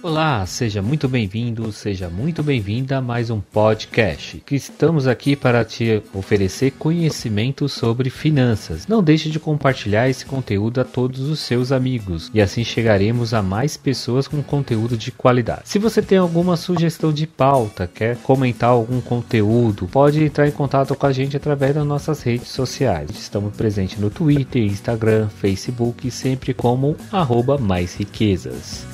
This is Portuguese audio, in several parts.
Olá, seja muito bem-vindo, seja muito bem-vinda a mais um podcast. Que estamos aqui para te oferecer conhecimento sobre finanças. Não deixe de compartilhar esse conteúdo a todos os seus amigos e assim chegaremos a mais pessoas com conteúdo de qualidade. Se você tem alguma sugestão de pauta, quer comentar algum conteúdo, pode entrar em contato com a gente através das nossas redes sociais. Estamos presentes no Twitter, Instagram, Facebook, sempre como arroba mais riquezas.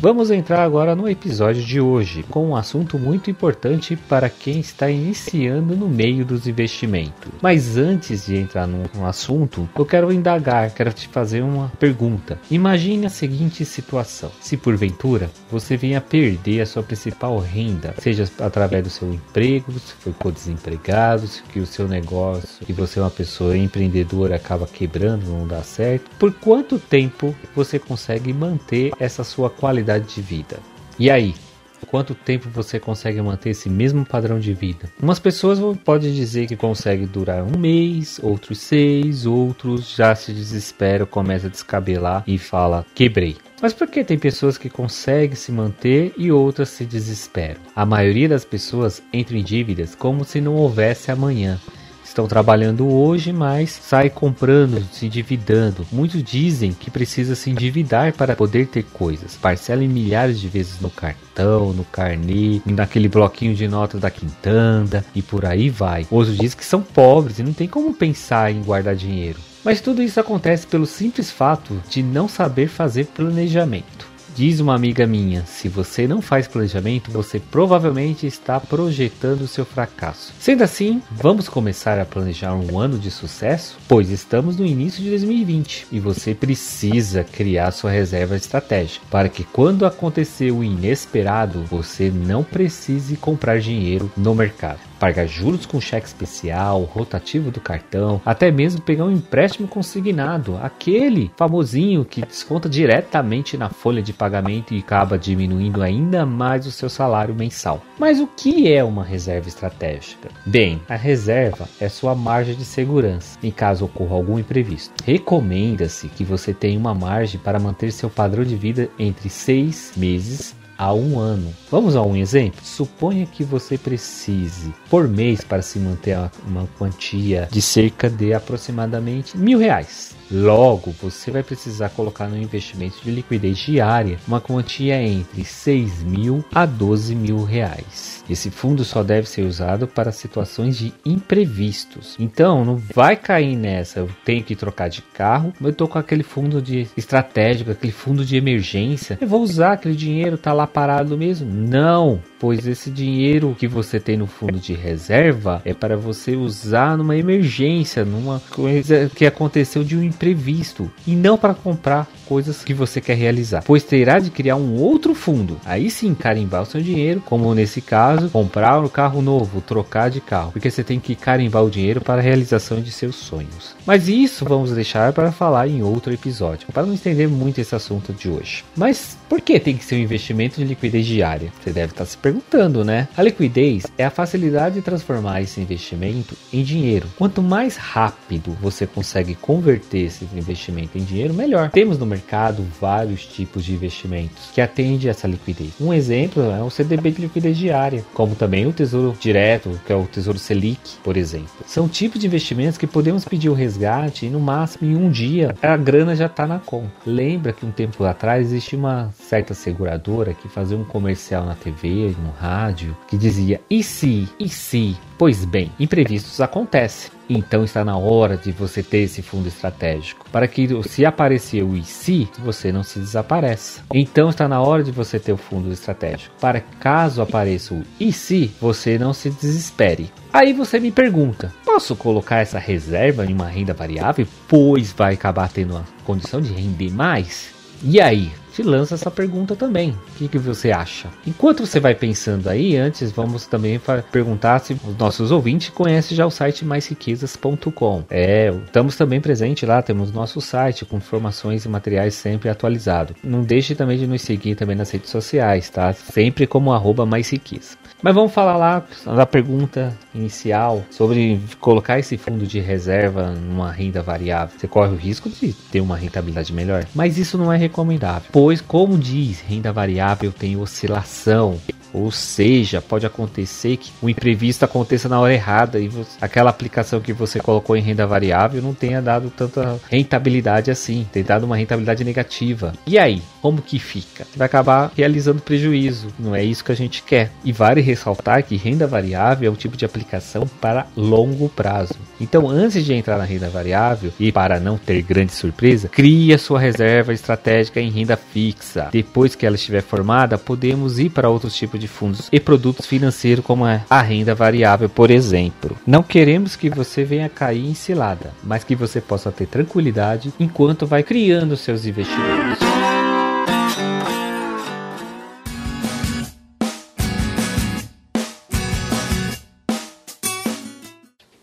Vamos entrar agora no episódio de hoje com um assunto muito importante para quem está iniciando no meio dos investimentos. Mas antes de entrar no, assunto, eu quero indagar, quero te fazer uma pergunta. Imagine a seguinte situação: se porventura você venha perder a sua principal renda, seja através do seu emprego, se for desempregado, se que o seu negócio, que você é uma pessoa empreendedora acaba quebrando, não dá certo, por quanto tempo você consegue manter essa sua qualidade qualidade de vida. E aí? Quanto tempo você consegue manter esse mesmo padrão de vida? Umas pessoas podem dizer que consegue durar um mês, outros seis, outros já se desesperam, começa a descabelar e fala quebrei. Mas por que tem pessoas que conseguem se manter e outras se desesperam? A maioria das pessoas entra em dívidas como se não houvesse amanhã estão trabalhando hoje, mas sai comprando, se endividando. Muitos dizem que precisa se endividar para poder ter coisas. Parcela em milhares de vezes no cartão, no carnê, naquele bloquinho de notas da quintanda e por aí vai. Outros dizem que são pobres e não tem como pensar em guardar dinheiro. Mas tudo isso acontece pelo simples fato de não saber fazer planejamento. Diz uma amiga minha: se você não faz planejamento, você provavelmente está projetando seu fracasso. Sendo assim, vamos começar a planejar um ano de sucesso? Pois estamos no início de 2020 e você precisa criar sua reserva estratégica para que quando acontecer o inesperado, você não precise comprar dinheiro no mercado pagar juros com cheque especial, rotativo do cartão, até mesmo pegar um empréstimo consignado, aquele famosinho que desconta diretamente na folha de pagamento e acaba diminuindo ainda mais o seu salário mensal. Mas o que é uma reserva estratégica? Bem, a reserva é sua margem de segurança em caso ocorra algum imprevisto. Recomenda-se que você tenha uma margem para manter seu padrão de vida entre seis meses a um ano. Vamos a um exemplo? Suponha que você precise por mês para se manter uma quantia de cerca de aproximadamente mil reais. Logo, você vai precisar colocar no investimento de liquidez diária uma quantia entre 6 mil a 12 mil reais. Esse fundo só deve ser usado para situações de imprevistos. Então, não vai cair nessa. Eu tenho que trocar de carro, eu tô com aquele fundo de estratégico, aquele fundo de emergência. Eu vou usar aquele dinheiro, tá lá parado mesmo? Não, pois esse dinheiro que você tem no fundo de reserva é para você usar numa emergência, numa coisa que aconteceu de um imprevisto e não para comprar coisas que você quer realizar, pois terá de criar um outro fundo. Aí sim carimbar o seu dinheiro, como nesse caso, comprar um carro novo, trocar de carro, porque você tem que carimbar o dinheiro para a realização de seus sonhos. Mas isso vamos deixar para falar em outro episódio, para não estender muito esse assunto de hoje. Mas por que tem que ser um investimento de liquidez diária? Você deve estar se perguntando, né? A liquidez é a facilidade de transformar esse investimento em dinheiro. Quanto mais rápido você consegue converter esse investimento em dinheiro, melhor. Temos no mercado vários tipos de investimentos que atendem essa liquidez. Um exemplo é o CDB de liquidez diária, como também o Tesouro Direto, que é o Tesouro Selic, por exemplo. São tipos de investimentos que podemos pedir o resgate e no máximo em um dia a grana já está na conta. Lembra que um tempo atrás existia uma certa seguradora que fazia um comercial na TV, no rádio, que dizia: e se, e se? Pois bem, imprevistos acontecem. Então está na hora de você ter esse fundo estratégico, para que se aparecer o IC, você não se desapareça. Então está na hora de você ter o fundo estratégico, para caso apareça o IC, você não se desespere. Aí você me pergunta: posso colocar essa reserva em uma renda variável, pois vai acabar tendo a condição de render mais? E aí, te lança essa pergunta também. O que, que você acha? Enquanto você vai pensando aí, antes vamos também perguntar se os nossos ouvintes conhecem já o site maisriquezas.com. É, estamos também presentes lá, temos nosso site com informações e materiais sempre atualizados. Não deixe também de nos seguir também nas redes sociais, tá? Sempre como arroba mais riqueza. Mas vamos falar lá da pergunta inicial sobre colocar esse fundo de reserva numa renda variável. Você corre o risco de ter uma rentabilidade melhor, mas isso não é recomendável, pois, como diz, renda variável tem oscilação. Ou seja, pode acontecer que o imprevisto aconteça na hora errada e você, aquela aplicação que você colocou em renda variável não tenha dado tanta rentabilidade assim, tem dado uma rentabilidade negativa. E aí, como que fica? Você vai acabar realizando prejuízo, não é isso que a gente quer. E vale ressaltar que renda variável é um tipo de aplicação para longo prazo. Então, antes de entrar na renda variável e para não ter grande surpresa, crie a sua reserva estratégica em renda fixa. Depois que ela estiver formada, podemos ir para outros tipos de fundos e produtos financeiros, como a renda variável, por exemplo. Não queremos que você venha cair em cilada, mas que você possa ter tranquilidade enquanto vai criando seus investimentos.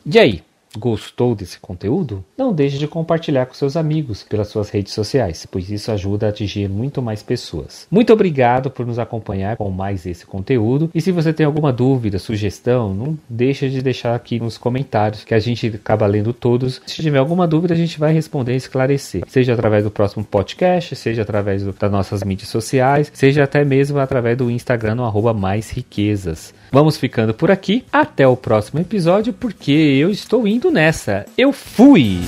E aí? Gostou desse conteúdo? Não deixe de compartilhar com seus amigos pelas suas redes sociais, pois isso ajuda a atingir muito mais pessoas. Muito obrigado por nos acompanhar com mais esse conteúdo. E se você tem alguma dúvida, sugestão, não deixe de deixar aqui nos comentários que a gente acaba lendo todos. Se tiver alguma dúvida, a gente vai responder e esclarecer, seja através do próximo podcast, seja através do, das nossas mídias sociais, seja até mesmo através do Instagram no mais riquezas. Vamos ficando por aqui. Até o próximo episódio, porque eu estou indo nessa. Eu fui!